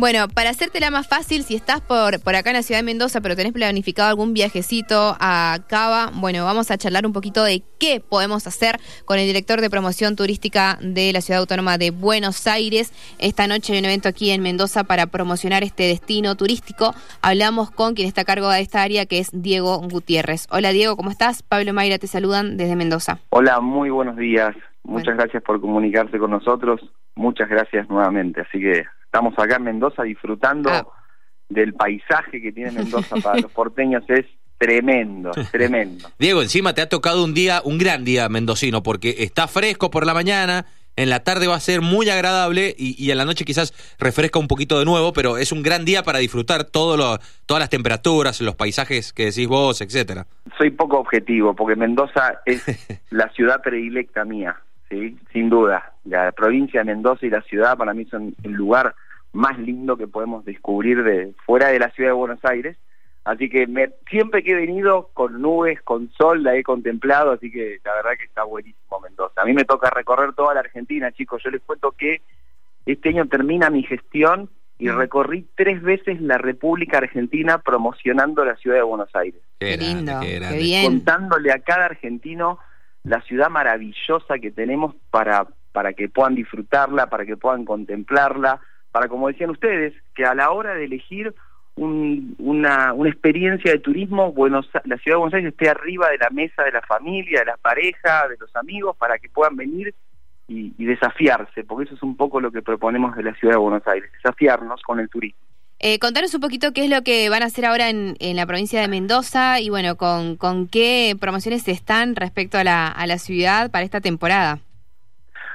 Bueno, para hacértela más fácil, si estás por, por acá en la ciudad de Mendoza, pero tenés planificado algún viajecito a Cava, bueno, vamos a charlar un poquito de qué podemos hacer con el director de promoción turística de la ciudad autónoma de Buenos Aires. Esta noche hay un evento aquí en Mendoza para promocionar este destino turístico. Hablamos con quien está a cargo de esta área, que es Diego Gutiérrez. Hola Diego, ¿cómo estás? Pablo Mayra te saludan desde Mendoza. Hola, muy buenos días. Muchas gracias por comunicarse con nosotros. Muchas gracias nuevamente. Así que estamos acá en Mendoza disfrutando ah. del paisaje que tiene Mendoza para los porteños. Es tremendo, tremendo. Diego, encima te ha tocado un día, un gran día mendocino, porque está fresco por la mañana, en la tarde va a ser muy agradable y, en la noche quizás refresca un poquito de nuevo, pero es un gran día para disfrutar todo lo, todas las temperaturas, los paisajes que decís vos, etcétera. Soy poco objetivo, porque Mendoza es la ciudad predilecta mía. ¿Sí? sin duda. La provincia de Mendoza y la ciudad para mí son el lugar más lindo que podemos descubrir de fuera de la ciudad de Buenos Aires. Así que me, siempre que he venido con nubes, con sol, la he contemplado, así que la verdad que está buenísimo Mendoza. A mí me toca recorrer toda la Argentina, chicos. Yo les cuento que este año termina mi gestión y recorrí tres veces la República Argentina promocionando la ciudad de Buenos Aires. Qué, lindo, qué bien. Contándole a cada argentino la ciudad maravillosa que tenemos para, para que puedan disfrutarla, para que puedan contemplarla, para, como decían ustedes, que a la hora de elegir una, una experiencia de turismo, la ciudad de Buenos Aires esté arriba de la mesa de la familia, de la pareja, de los amigos, para que puedan venir y desafiarse, porque eso es un poco lo que proponemos de la ciudad de Buenos Aires, desafiarnos con el turismo. Eh, contanos un poquito qué es lo que van a hacer ahora en, la provincia de Mendoza y bueno, con, con qué promociones están respecto a la, a la ciudad para esta temporada.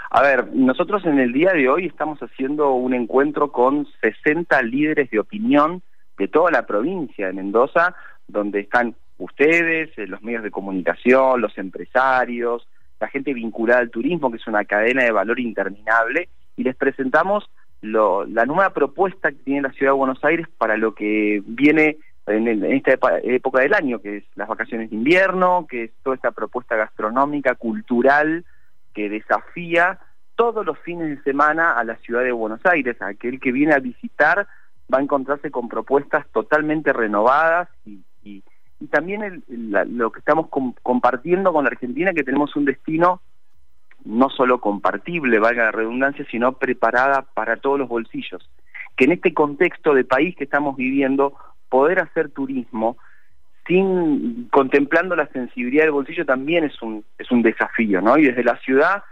A ver, nosotros en el día de hoy estamos haciendo un encuentro con 60 líderes de opinión de toda la provincia de Mendoza, donde están ustedes, eh, los medios de comunicación, los empresarios, la gente vinculada al turismo, que es una cadena de valor interminable, y les presentamos la nueva propuesta que tiene la Ciudad de Buenos Aires para lo que viene en, esta época del año, que es las vacaciones de invierno, que es toda esta propuesta gastronómica, cultural, que desafía todos los fines de semana a la Ciudad de Buenos Aires. Aquel que viene a visitar va a encontrarse con propuestas totalmente renovadas y, también lo que estamos compartiendo con la Argentina, que tenemos un destino no solo compartible, valga la redundancia, sino preparada para todos los bolsillos. Que en este contexto de país que estamos viviendo, poder hacer turismo sin contemplando la sensibilidad del bolsillo también es un es un desafío, ¿no? Y desde la ciudad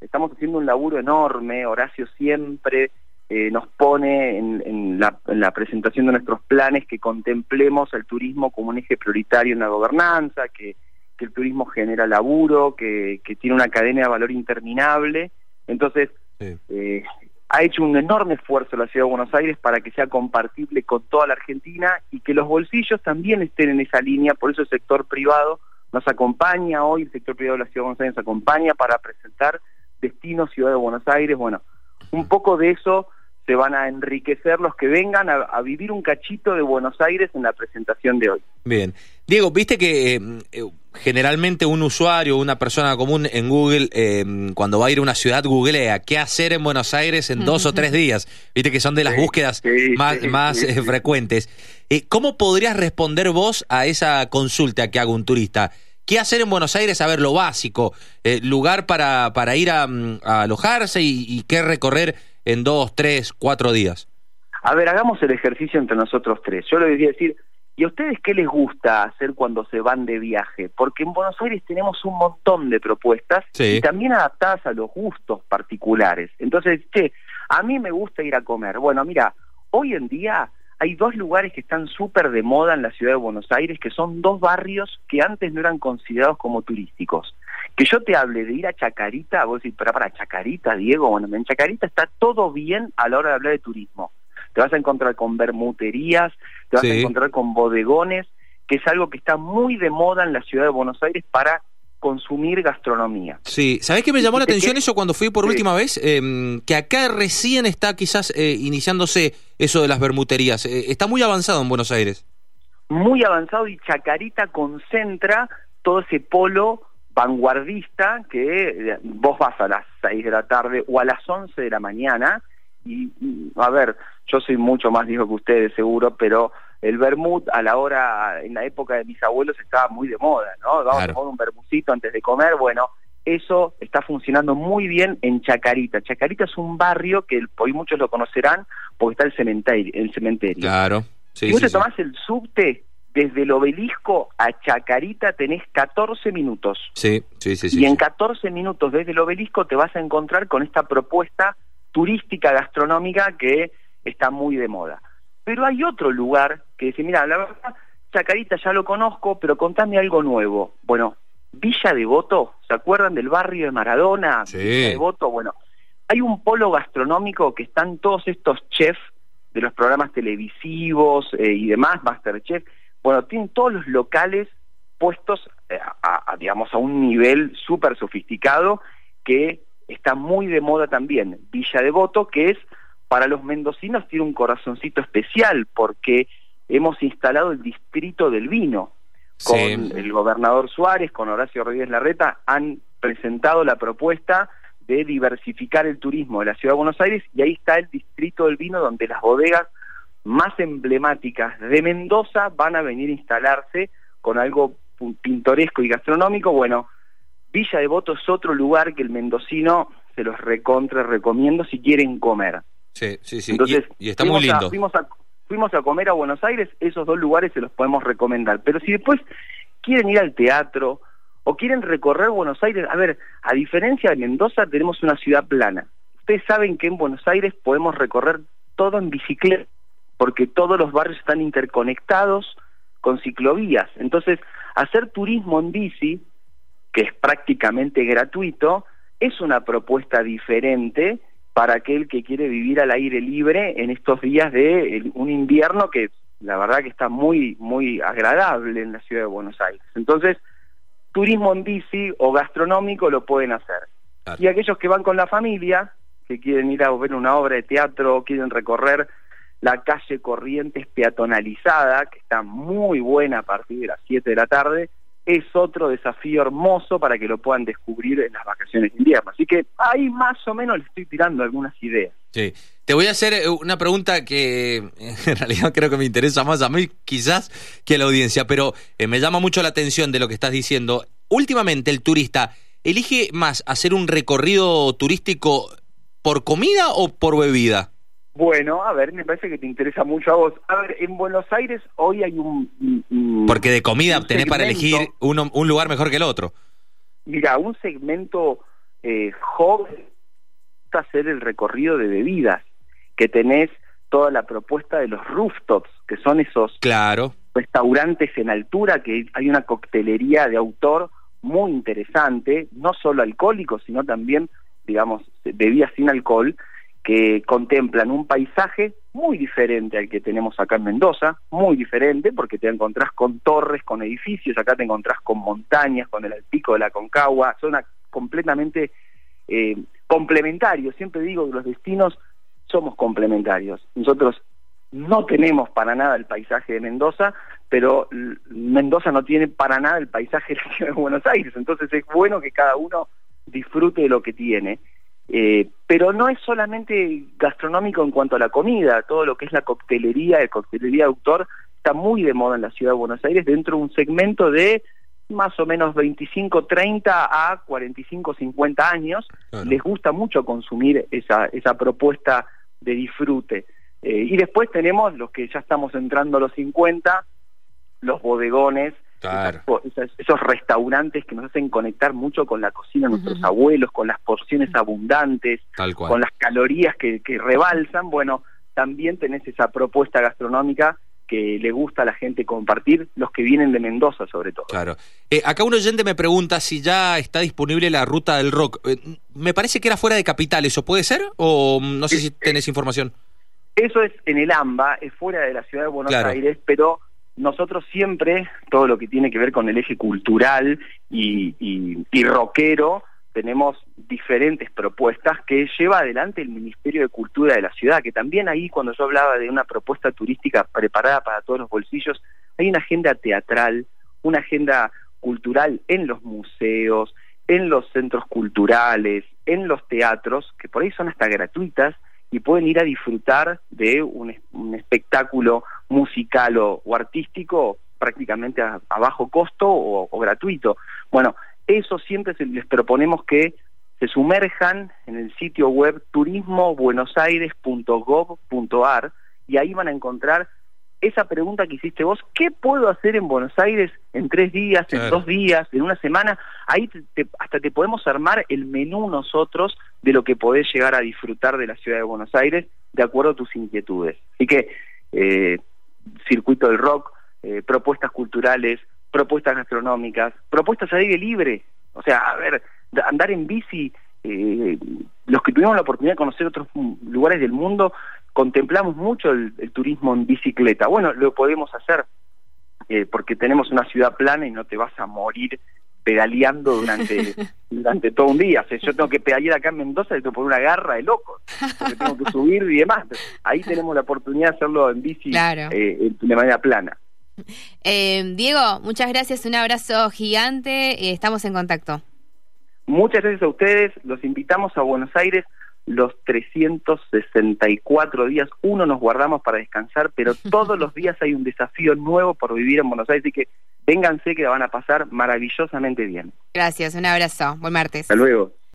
estamos haciendo un laburo enorme. Horacio siempre eh, nos pone en, la, en, la, presentación de nuestros planes que contemplemos el turismo como un eje prioritario en la gobernanza, que que el turismo genera laburo, que, que tiene una cadena de valor interminable. Entonces, eh, ha hecho un enorme esfuerzo la Ciudad de Buenos Aires para que sea compartible con toda la Argentina y que los bolsillos también estén en esa línea, por eso el sector privado nos acompaña hoy, el sector privado de la Ciudad de Buenos Aires nos acompaña para presentar Destino Ciudad de Buenos Aires, bueno, un poco de eso se van a enriquecer los que vengan a, vivir un cachito de Buenos Aires en la presentación de hoy. Bien. Diego, viste que eh, eh, generalmente un usuario, una persona común en Google, eh, cuando va a ir a una ciudad, googlea qué hacer en Buenos Aires en dos o tres días. Viste que son de las búsquedas más, más frecuentes. ¿Cómo podrías responder vos a esa consulta que haga un turista? ¿Qué hacer en Buenos Aires? A ver, lo básico. lugar para, para ir a, mm, alojarse y, y qué recorrer en dos, tres, cuatro días? A ver, hagamos el ejercicio entre nosotros tres. Yo le decía decir, ¿y a ustedes qué les gusta hacer cuando se van de viaje? Porque en Buenos Aires tenemos un montón de propuestas y también adaptadas a los gustos particulares. Entonces, che, a mí me gusta ir a comer. Bueno, mira, hoy en día hay dos lugares que están súper de moda en la ciudad de Buenos Aires, que son dos barrios que antes no eran considerados como turísticos. Que yo te hable de ir a Chacarita, vos decís, pero para Chacarita, Diego, bueno, en Chacarita está todo bien a la hora de hablar de turismo. Te vas a encontrar con bermuterías, te vas a encontrar con bodegones, que es algo que está muy de moda en la ciudad de Buenos Aires para consumir gastronomía. Sí, ¿sabés qué me llamó la atención eso cuando fui por última vez? Em, que acá recién está quizás eh, iniciándose eso de las bermuterías. Eh, está muy avanzado en Buenos Aires. Muy avanzado y Chacarita concentra todo ese polo vanguardista que eh, vos vas a las 6 de la tarde o a las 11 de la mañana y, a ver, yo soy mucho más viejo que ustedes seguro, pero el vermut a la hora, en la época de mis abuelos estaba muy de moda, ¿no? Vamos a tomar un vermucito antes de comer, bueno, eso está funcionando muy bien en Chacarita. Chacarita es un barrio que hoy muchos lo conocerán porque está el cementerio. El cementerio. Claro. si vos te tomás el subte, desde el obelisco a Chacarita tenés 14 minutos. Sí, sí, sí. Y en 14 minutos desde el obelisco te vas a encontrar con esta propuesta turística gastronómica que está muy de moda. Pero hay otro lugar que dice, mira, la verdad, Chacarita ya lo conozco, pero contame algo nuevo. Bueno, Villa Devoto, ¿se acuerdan del barrio de Maradona? Sí. Villa Devoto, bueno, hay un polo gastronómico que están todos estos chefs de los programas televisivos eh, y demás, Masterchef, bueno, tienen todos los locales puestos eh, a, digamos, a un nivel súper sofisticado que está muy de moda también. Villa Devoto, que es, para los mendocinos, tiene un corazoncito especial porque hemos instalado el distrito del vino. Con el gobernador Suárez, con Horacio Rodríguez Larreta, han presentado la propuesta de diversificar el turismo de la Ciudad de Buenos Aires y ahí está el distrito del vino donde las bodegas más emblemáticas de Mendoza van a venir a instalarse con algo pintoresco y gastronómico. Bueno, Villa Devoto es otro lugar que el mendocino se los recontra recomiendo si quieren comer. Sí, sí, sí. Entonces, y, está muy lindo. fuimos, a, fuimos a comer a Buenos Aires, esos dos lugares se los podemos recomendar. Pero si después quieren ir al teatro o quieren recorrer Buenos Aires, a ver, a diferencia de Mendoza tenemos una ciudad plana. Ustedes saben que en Buenos Aires podemos recorrer todo en bicicleta porque todos los barrios están interconectados con ciclovías. Entonces, hacer turismo en bici, que es prácticamente gratuito, es una propuesta diferente para aquel que quiere vivir al aire libre en estos días de un invierno que la verdad que está muy muy agradable en la ciudad de Buenos Aires. Entonces, turismo en bici o gastronómico lo pueden hacer. Y aquellos que van con la familia, que quieren ir a ver una obra de teatro, quieren recorrer la calle Corrientes peatonalizada, que está muy buena a partir de las 7 de la tarde, es otro desafío hermoso para que lo puedan descubrir en las vacaciones de invierno. Así que ahí más o menos le estoy tirando algunas ideas. Sí. Te voy a hacer eh, una pregunta que en realidad creo que me interesa más a mí quizás que a la audiencia, pero eh, me llama mucho la atención de lo que estás diciendo. Últimamente el turista elige más hacer un recorrido turístico por comida o por bebida? Bueno, a ver, me parece que te interesa mucho a vos. A ver, en Buenos Aires hoy hay un... Porque de comida tenés para elegir uno, un lugar mejor que el otro. Mira, un segmento eh, joven hacer el recorrido de bebidas, que tenés toda la propuesta de los rooftops, que son esos claro. restaurantes en altura, que hay una coctelería de autor muy interesante, no solo alcohólicos, sino también, digamos, bebidas sin alcohol, que contemplan un paisaje muy diferente al que tenemos acá en Mendoza, muy diferente porque te encontrás con torres, con edificios, acá te encontrás con montañas, con el pico de la Concagua, son completamente eh, complementarios, siempre digo que los destinos somos complementarios. Nosotros no tenemos para nada el paisaje de Mendoza, pero Mendoza no tiene para nada el paisaje de Buenos Aires, entonces es bueno que cada uno disfrute de lo que tiene eh, pero no es solamente gastronómico en cuanto a la comida, todo lo que es la coctelería, el coctelería de autor, está muy de moda en la ciudad de Buenos Aires dentro de un segmento de más o menos 25, 30 a 45, 50 años. Les gusta mucho consumir esa, esa propuesta de disfrute. Eh, y después tenemos los que ya estamos entrando a los 50, los bodegones, esos, restaurantes que nos hacen conectar mucho con la cocina de nuestros abuelos, con las porciones abundantes, con las calorías que, rebalsan, bueno, también tenés esa propuesta gastronómica que le gusta a la gente compartir, los que vienen de Mendoza sobre todo. Claro. Eh, acá un oyente me pregunta si ya está disponible la ruta del rock. Eh, me parece que era fuera de capital, ¿eso puede ser? O mm, no sé si tenés información. Eso es en el AMBA, es fuera de la ciudad de Buenos Aires, pero nosotros siempre, todo lo que tiene que ver con el eje cultural y, y, rockero, tenemos diferentes propuestas que lleva adelante el Ministerio de Cultura de la ciudad, que también ahí cuando yo hablaba de una propuesta turística preparada para todos los bolsillos, hay una agenda teatral, una agenda cultural en los museos, en los centros culturales, en los teatros, que por ahí son hasta gratuitas, y pueden ir a disfrutar de un, espectáculo musical o, artístico prácticamente a, bajo costo o, gratuito. Bueno, eso siempre les proponemos que se sumerjan en el sitio web turismobuenosaires.gov.ar y ahí van a encontrar esa pregunta que hiciste vos, ¿qué puedo hacer en Buenos Aires en tres días, en dos días, en una semana? Ahí hasta te podemos armar el menú nosotros de lo que podés llegar a disfrutar de la ciudad de Buenos Aires de acuerdo a tus inquietudes. Así que, eh, circuito del rock, eh, propuestas culturales, propuestas gastronómicas, propuestas a aire libre. O sea, a ver, andar en bici, eh, los que tuvimos la oportunidad de conocer otros lugares del mundo, contemplamos mucho el, turismo en bicicleta. Bueno, lo podemos hacer eh, porque tenemos una ciudad plana y no te vas a morir pedaleando durante durante todo un día. O yo tengo que pedalear acá en Mendoza y tengo que poner una garra de loco, porque tengo que subir y demás. Ahí tenemos la oportunidad de hacerlo en bici eh, de manera plana. Eh, Diego, muchas gracias, un abrazo gigante, estamos en contacto. Muchas gracias a ustedes, los invitamos a Buenos Aires los 364 días, uno nos guardamos para descansar, pero todos los días hay un desafío nuevo por vivir en Buenos Aires, así que vénganse que la van a pasar maravillosamente bien. Gracias, un abrazo, buen martes. Hasta luego.